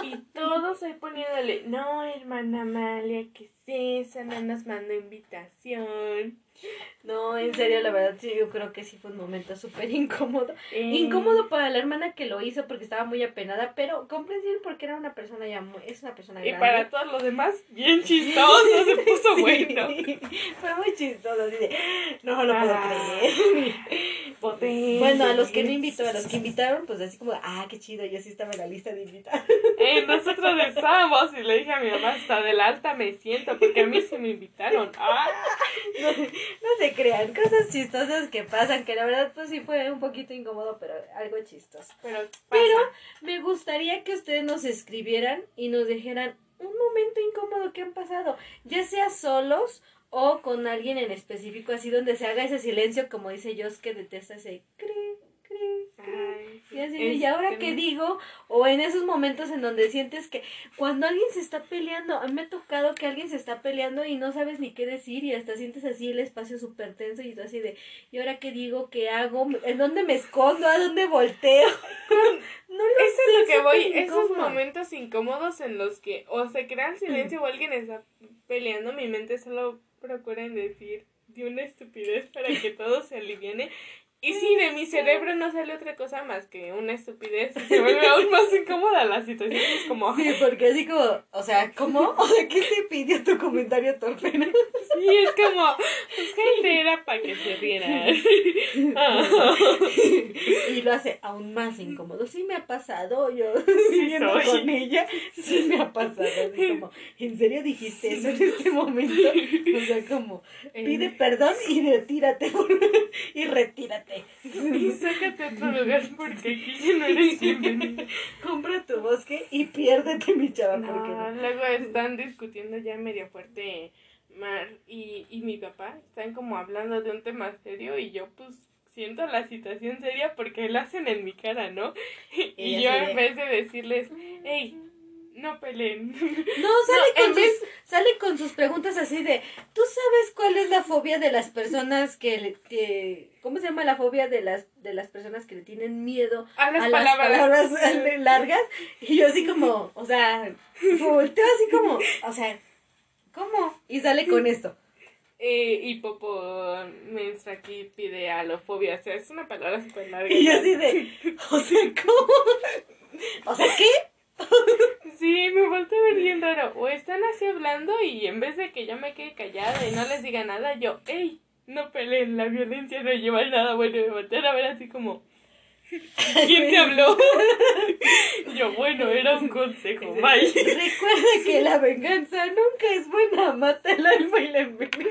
Y todos ahí poniéndole, no hermana Amalia, ¿qué es eso? No nos mandó invitación. No, en serio, la verdad, sí, yo creo que sí fue un momento súper incómodo. Eh, Incómodo para la hermana que lo hizo porque estaba muy apenada, pero comprensible porque era una persona ya muy, es una persona Y grande. para todos los demás, bien chistoso, se puso Sí, bueno. Fue muy chistoso, así de, no lo puedo Ah. creer. Potencia, Bueno, a los que no invitó, a los que invitaron, pues así como, ah, qué chido, yo sí estaba en la lista de invitados. Eh, nosotros estábamos y le dije a mi mamá, hasta del alta me siento, porque a mí se me invitaron. Ah, No, no se crean, cosas chistosas que pasan, que la verdad pues sí fue un poquito incómodo, pero algo chistoso. pero, Pero me gustaría que ustedes nos escribieran y nos dijeran un momento incómodo que han pasado, ya sea solos o con alguien en específico, así donde se haga ese silencio, como dice Jos, que detesta ese cri, Y, así, es ¿y ahora que qué digo? O en esos momentos en donde sientes que cuando alguien se está peleando, a mí me ha tocado que alguien se está peleando y no sabes ni qué decir y hasta sientes así el espacio súper tenso y tú así de, ¿y ahora qué digo? ¿Qué hago? ¿En dónde me escondo? ¿A dónde volteo? no lo Eso sé, es lo que voy, esos momentos incómodos en los que o se crea el silencio o alguien está peleando, mi mente solo procura en decir de una estupidez para que todo se aliviane. Y sí, de mi cerebro no sale otra cosa más que una estupidez se vuelve aún más incómoda la situación. Es como, Sí, porque así como, o sea, ¿cómo? O sea, ¿qué te pidió tu comentario torpe? sí, es como, pues gente era para que se rieran. Ah. y lo hace aún más incómodo. Sí me ha pasado, yo Sí soy. con ella, sí me ha pasado. Así como, ¿en serio dijiste eso en este momento? O sea, como, pide perdón y retírate, y retírate. Y sácate a otro lugar porque aquí ya no eres bienvenida. Compra tu bosque y piérdete, mi chava, porque No, luego están discutiendo ya medio fuerte Mar y, y mi papá. Están como hablando de un tema serio y yo pues siento la situación seria porque la hacen en mi cara, ¿no? Y, Y yo en vez de decirles, hey, no peleen. No, sale, No, con vez- sus, sale con sus preguntas así de, ¿tú sabes cuál es la fobia de las personas que, le- que ¿cómo se llama la fobia de las, de las personas que le tienen miedo A las a las palabras. palabras eh, largas? Y yo así como, o sea, volteo así como, o sea, ¿cómo? Y sale con esto. Eh, y Popo Menstra aquí pide alofobia. O sea, es una palabra súper larga. Y yo así de, o sea, ¿cómo? O sea, ¿qué? Sí, me volteé a ver bien raro. O están así hablando y en vez de que yo me quede callada y no les diga nada, yo, hey, no peleen, la violencia no lleva a nada bueno. Y me voltean a ver así como, ¿quién te habló? yo, bueno, era un consejo, bye. Recuerda que la venganza nunca es buena, mata el alma y la envenena.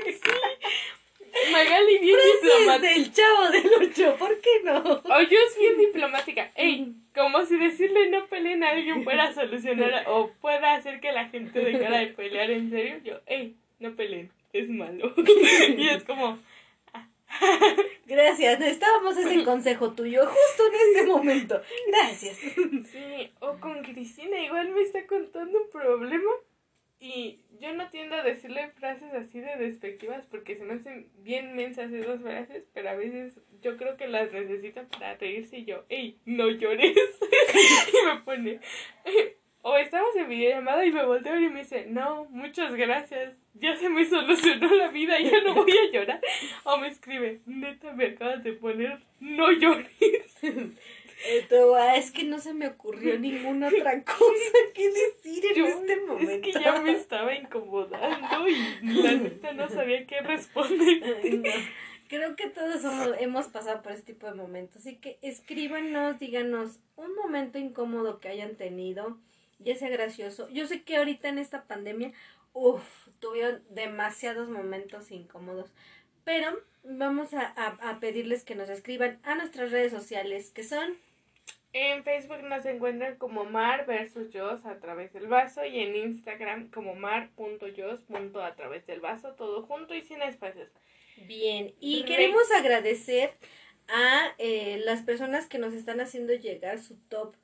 Magali bien diplomática. del chavo del ocho, ¿por qué no? O yo es bien diplomática. Ey, como si decirle no peleen a alguien pueda solucionar o pueda hacer que la gente dejara de pelear en serio. Yo, ey, no peleen, es malo. y es como, Gracias, necesitábamos ese consejo tuyo justo en este momento. Gracias. sí, o con Cristina, igual me está contando un problema. Y yo no tiendo a decirle frases así de despectivas porque se me hacen bien mensas esas frases, pero a veces yo creo que las necesito para reírse y yo, ¡ey, no llores! y me pone, o estamos en videollamada y me volteo y me dice, no, muchas gracias, ya se me solucionó la vida, ya no voy a llorar. O me escribe, neta, me acabas de poner, no llores. Ah, es que no se me ocurrió ninguna otra cosa que decir en este momento. Es que ya me estaba incomodando y la neta no sabía qué responder. Creo que todos hemos pasado por este tipo de momentos. Así que escríbanos, díganos un momento incómodo que hayan tenido, ya sea gracioso. Yo sé que ahorita en esta pandemia, uff, tuvieron demasiados momentos incómodos. Pero vamos a, a pedirles que nos escriban a nuestras redes sociales, que son en Facebook nos encuentran como Mar versus Jos a través del vaso y en Instagram como mar.jos a través del vaso, todo junto y sin espacios. Bien, y queremos agradecer a eh, las personas que nos están haciendo llegar su top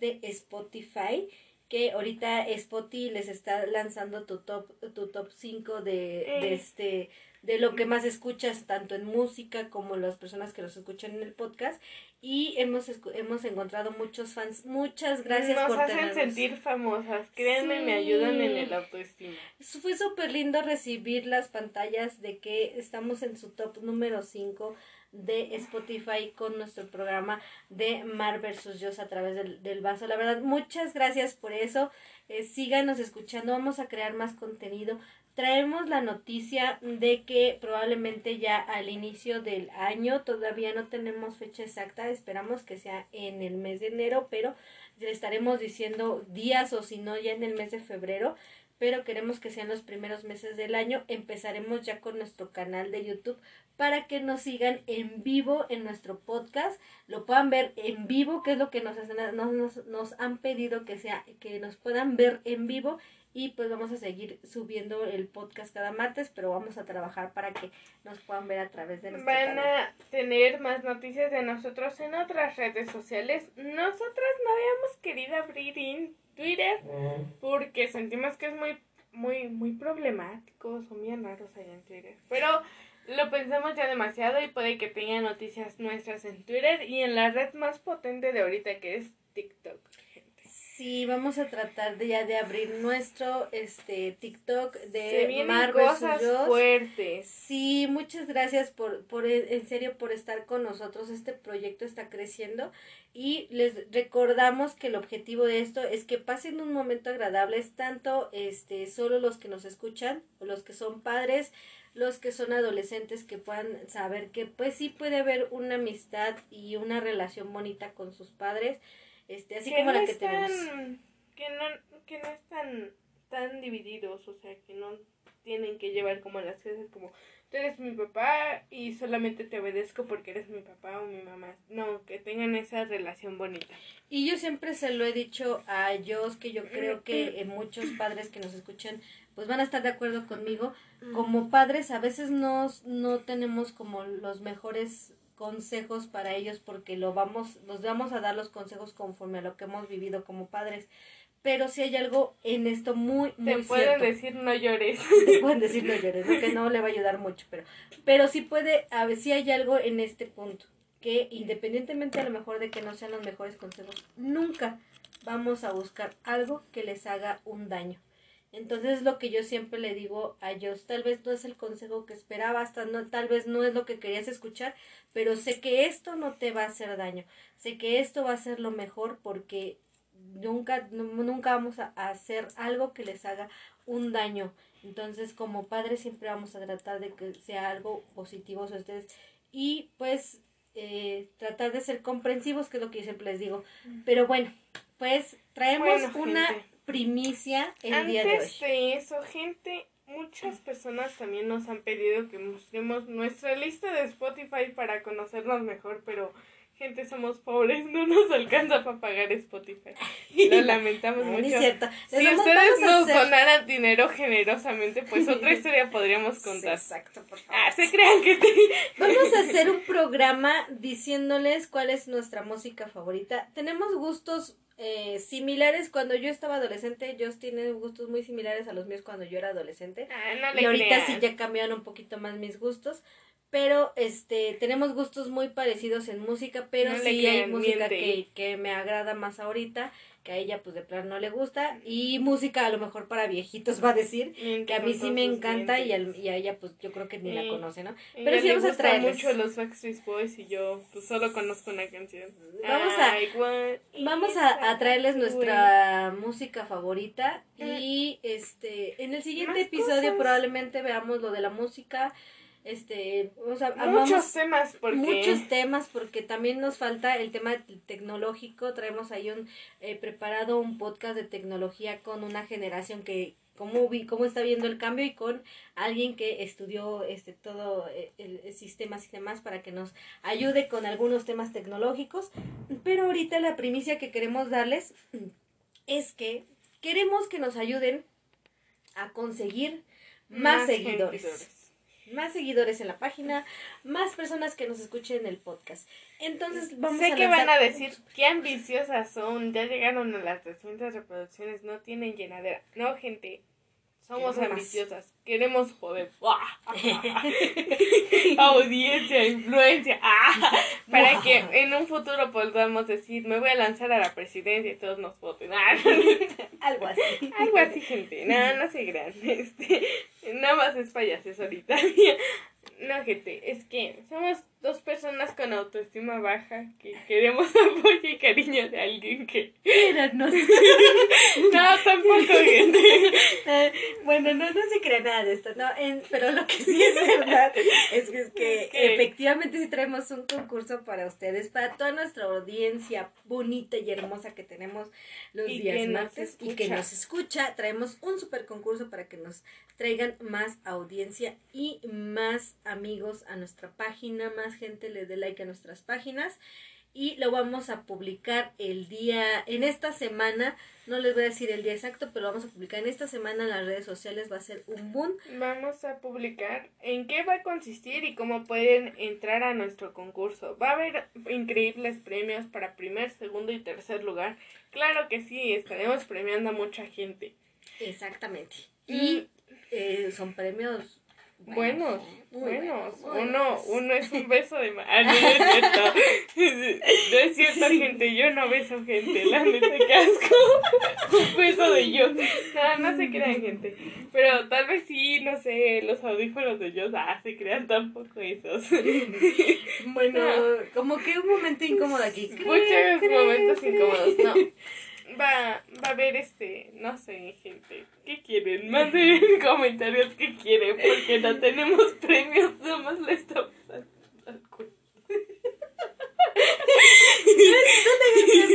de Spotify que ahorita Spotify les está lanzando tu top tu top 5 de, de este de lo que más escuchas tanto en música como las personas que los escuchan en el podcast. Y hemos hemos encontrado muchos fans. Muchas gracias Nos por hacen sentir famosas créanme me ayudan en el autoestima. Fue súper lindo recibir las pantallas de que estamos en su top número 5 de Spotify con nuestro programa de Mar versus Dios a través del, del vaso. La verdad, muchas gracias por eso. Eh, síganos escuchando, vamos a crear más contenido traemos la noticia de que probablemente ya al inicio del año, todavía no tenemos fecha exacta, esperamos que sea en el mes de enero, pero le estaremos diciendo días o si no ya en el mes de febrero, pero queremos que sean los primeros meses del año. Empezaremos ya con nuestro canal de YouTube para que nos sigan en vivo en nuestro podcast, lo puedan ver en vivo, que es lo que nos, nos, nos, nos han pedido que sea, que nos puedan ver en vivo y pues vamos a seguir subiendo el podcast cada martes, pero vamos a trabajar para que nos puedan ver a través de nuestro Van a tener más noticias de nosotros en otras redes sociales. Nosotras no habíamos querido abrir en Twitter porque sentimos que es muy muy muy problemático, son bien raros allá en Twitter. Pero lo pensamos ya demasiado y puede que tenga noticias nuestras en Twitter y en la red más potente de ahorita que es TikTok. Sí, vamos a tratar de ya de abrir nuestro este TikTok de Se Mar cosas fuertes. Sí, muchas gracias por por en serio por estar con nosotros. Este proyecto está creciendo y les recordamos que el objetivo de esto es que pasen un momento agradable, es tanto este solo los que nos escuchan, o los que son padres, los que son adolescentes que puedan saber que pues sí puede haber una amistad y una relación bonita con sus padres este, así como la que tenemos. Que no, que no están tan divididos, o sea, que no tienen que llevar como las cosas como tú eres mi papá y solamente te obedezco porque eres mi papá o mi mamá. No, que tengan esa relación bonita. Y yo siempre se lo he dicho a ellos que yo creo que muchos padres que nos escuchan pues van a estar de acuerdo conmigo. Como padres a veces no, no tenemos como los mejores consejos para ellos porque lo vamos, nos vamos a dar los consejos conforme a lo que hemos vivido como padres. Pero si hay algo en esto muy, muy Te pueden decir no llores. Te pueden decir no llores, que no le va a ayudar mucho, pero, pero sí puede, a ver, si hay algo en este punto, que independientemente a lo mejor de que no sean los mejores consejos, nunca vamos a buscar algo que les haga un daño. Entonces lo que yo siempre le digo a ellos, tal vez no es el consejo que esperabas, no, tal vez no es lo que querías escuchar, pero sé que esto no te va a hacer daño, sé que esto va a ser lo mejor porque nunca, nunca vamos a hacer algo que les haga un daño. Entonces como padres siempre vamos a tratar de que sea algo positivo a ustedes y pues eh, tratar de ser comprensivos, que es lo que yo siempre les digo. Pero bueno, pues traemos una primicia el día de hoy. Antes de eso, gente, muchas personas también nos han pedido que mostremos nuestra lista de Spotify para conocernos mejor, pero gente somos pobres, no nos alcanza para pagar Spotify. Lo lamentamos mucho. Si ustedes nos donaran dinero generosamente, pues otra historia podríamos contar. exacto, por favor. Ah, se crean que Vamos a hacer un programa diciéndoles cuál es nuestra música favorita. Tenemos gustos eh, similares. Cuando yo estaba adolescente, Joss tiene gustos muy similares a los míos cuando yo era adolescente. Ah, no le y ahorita creas. sí ya cambiaron un poquito más mis gustos. Pero este tenemos gustos muy parecidos en música, pero No sí hay música que, que me agrada más ahorita, que a ella pues de plano no le gusta. Y música a lo mejor para viejitos va a decir, Miente que a mí sí me encanta y, al- y a ella pues yo creo que ni la conoce, ¿no? Pero sí le vamos a gustan traerles. mucho los Backstreet Boys y yo pues solo conozco una canción. Vamos a- Vamos a, a traerles way. nuestra música favorita y este en el siguiente episodio cosas. probablemente veamos lo de la música, este, Muchos temas porque muchos temas porque también nos falta el tema tecnológico, traemos ahí un eh, preparado un podcast de tecnología con una generación que cómo, vi- cómo está viendo el cambio y con alguien que estudió este todo eh, el, el sistemas y demás para que nos ayude con algunos temas tecnológicos. Pero ahorita la primicia que queremos darles es que queremos que nos ayuden a conseguir más, seguidores. Más seguidores en la página, más personas que nos escuchen en el podcast. Entonces vamos sé a que van a decir qué ambiciosas son, ya llegaron a las 300 reproducciones, no tienen llenadera. No, gente, somos Queremos ambiciosas, queremos poder. Audiencia, influencia, ah, para que en un futuro podamos decir, me voy a lanzar a la presidencia y todos nos voten. Ah, algo así. Algo así, gente. No, no se crean. Este, nada más es payases ahorita. No, gente, es que somos dos personas con autoestima baja que queremos apoyo y cariño de alguien que... Quéranos. No, tampoco, gente. Eh, bueno, no, no se crea nada de esto, no, en- pero lo que sí es verdad es que, es que efectivamente sí traemos un concurso para ustedes, para toda nuestra audiencia bonita y hermosa que tenemos los Y días martes y que nos escucha. Traemos un super concurso para que nos traigan más audiencia y más amigos a nuestra página, más gente le dé like a nuestras páginas. Y lo vamos a publicar el día, en esta semana, no les voy a decir el día exacto, pero lo vamos a publicar en esta semana en las redes sociales, va a ser un boom. Vamos a publicar en qué va a consistir y cómo pueden entrar a nuestro concurso. Va a haber increíbles premios para primer, segundo y tercer lugar. Claro que sí, estaremos premiando a mucha gente. Exactamente. Mm. Y eh, son premios Buenos, buenos. Uno, uno es un beso de no es cierto. No es cierto, gente. Yo no beso gente. La neta, qué asco. Un beso de yo. No, no se crean, gente. Pero tal vez sí, no sé, los audífonos de yo. Ah, se crean tampoco esos. Bueno, como que un momento incómodo aquí. Muchos momentos incómodos. No. Va, va a haber este, no sé, gente. ¿Qué quieren? Manden en comentarios qué quieren, porque no tenemos premios, nomás le estamos dando al cuello.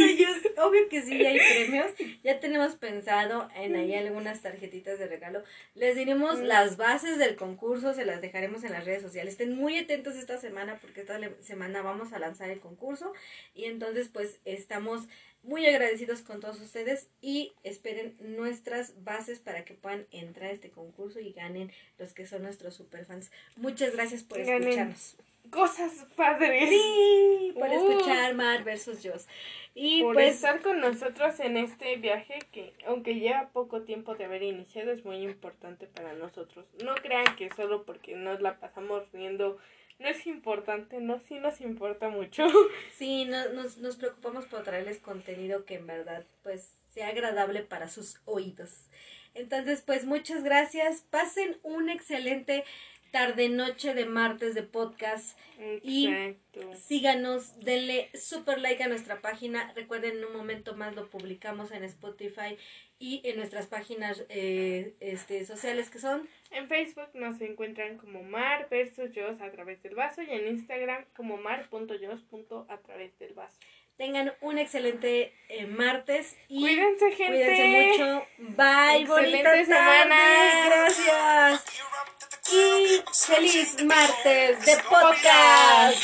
Ellos, obvio que sí hay premios. Ya tenemos pensado en ahí algunas tarjetitas de regalo. Les diremos Mm. las bases del concurso, se las dejaremos en las redes sociales. Estén muy atentos esta semana porque esta semana vamos a lanzar el concurso. Y entonces pues estamos muy agradecidos con todos ustedes y esperen nuestras bases para que puedan entrar a este concurso y ganen los que son nuestros superfans. Muchas gracias por Ganen. escucharnos. Cosas padres. Sí, por Uh. escuchar Mar versus Joss. Y Por pues estar con nosotros en este viaje que, aunque lleva poco tiempo de haber iniciado, es muy importante para nosotros. No crean que solo porque nos la pasamos riendo no es importante, no, sí nos importa mucho. sí, no- nos, nos preocupamos por traerles contenido que en verdad pues sea agradable para sus oídos. Entonces pues muchas gracias. Pasen un excelente tarde noche de martes de podcast. Y- Exacto. Síganos, denle super like a nuestra página. Recuerden, en un momento más lo publicamos en Spotify y en nuestras páginas eh, este, sociales que son En Facebook nos encuentran como Mar versus a través del vaso y en Instagram como mar.jos a través del vaso. Tengan un excelente eh, martes y Cuídense, gente. cuídense mucho. Bye, Excelente bonita semana. tarde. Gracias y feliz martes de podcast.